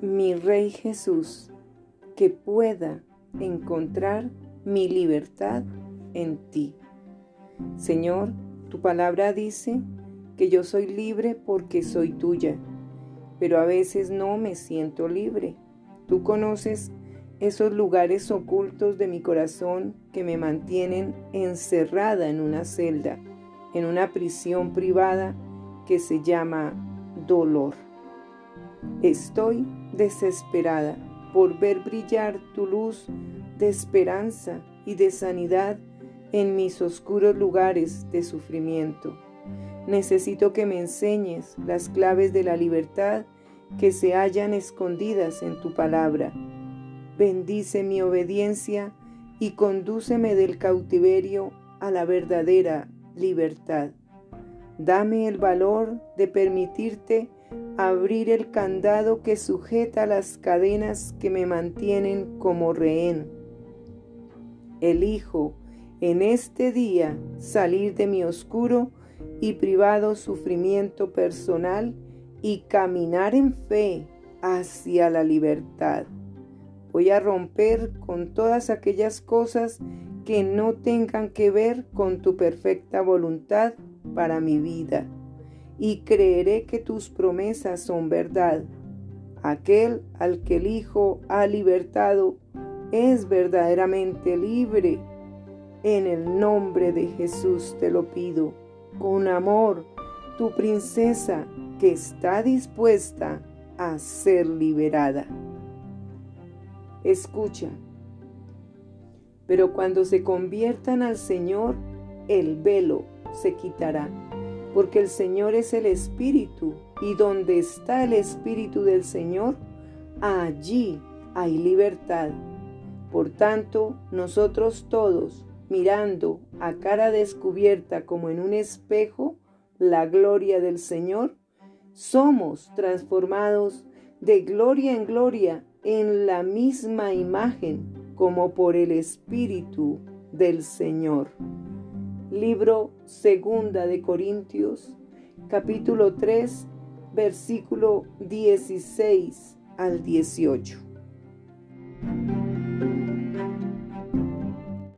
mi Rey Jesús, que pueda encontrar mi libertad en ti. Señor, tu palabra dice que yo soy libre porque soy tuya, pero a veces no me siento libre. Tú conoces esos lugares ocultos de mi corazón que me mantienen encerrada en una celda, en una prisión privada que se llama dolor. Estoy desesperada por ver brillar tu luz de esperanza y de sanidad en mis oscuros lugares de sufrimiento. Necesito que me enseñes las claves de la libertad que se hallan escondidas en tu palabra. Bendice mi obediencia y condúceme del cautiverio a la verdadera libertad. Dame el valor de permitirte abrir el candado que sujeta las cadenas que me mantienen como rehén. Elijo en este día salir de mi oscuro y privado sufrimiento personal y caminar en fe hacia la libertad. Voy a romper con todas aquellas cosas que no tengan que ver con tu perfecta voluntad para mi vida y creeré que tus promesas son verdad. Aquel al que el Hijo ha libertado es verdaderamente libre. En el nombre de Jesús te lo pido, con amor, tu princesa que está dispuesta a ser liberada. Escucha, pero cuando se conviertan al Señor, el velo se quitará porque el Señor es el Espíritu, y donde está el Espíritu del Señor, allí hay libertad. Por tanto, nosotros todos, mirando a cara descubierta como en un espejo la gloria del Señor, somos transformados de gloria en gloria en la misma imagen como por el Espíritu del Señor. Libro Segunda de Corintios, capítulo 3, versículo 16 al 18.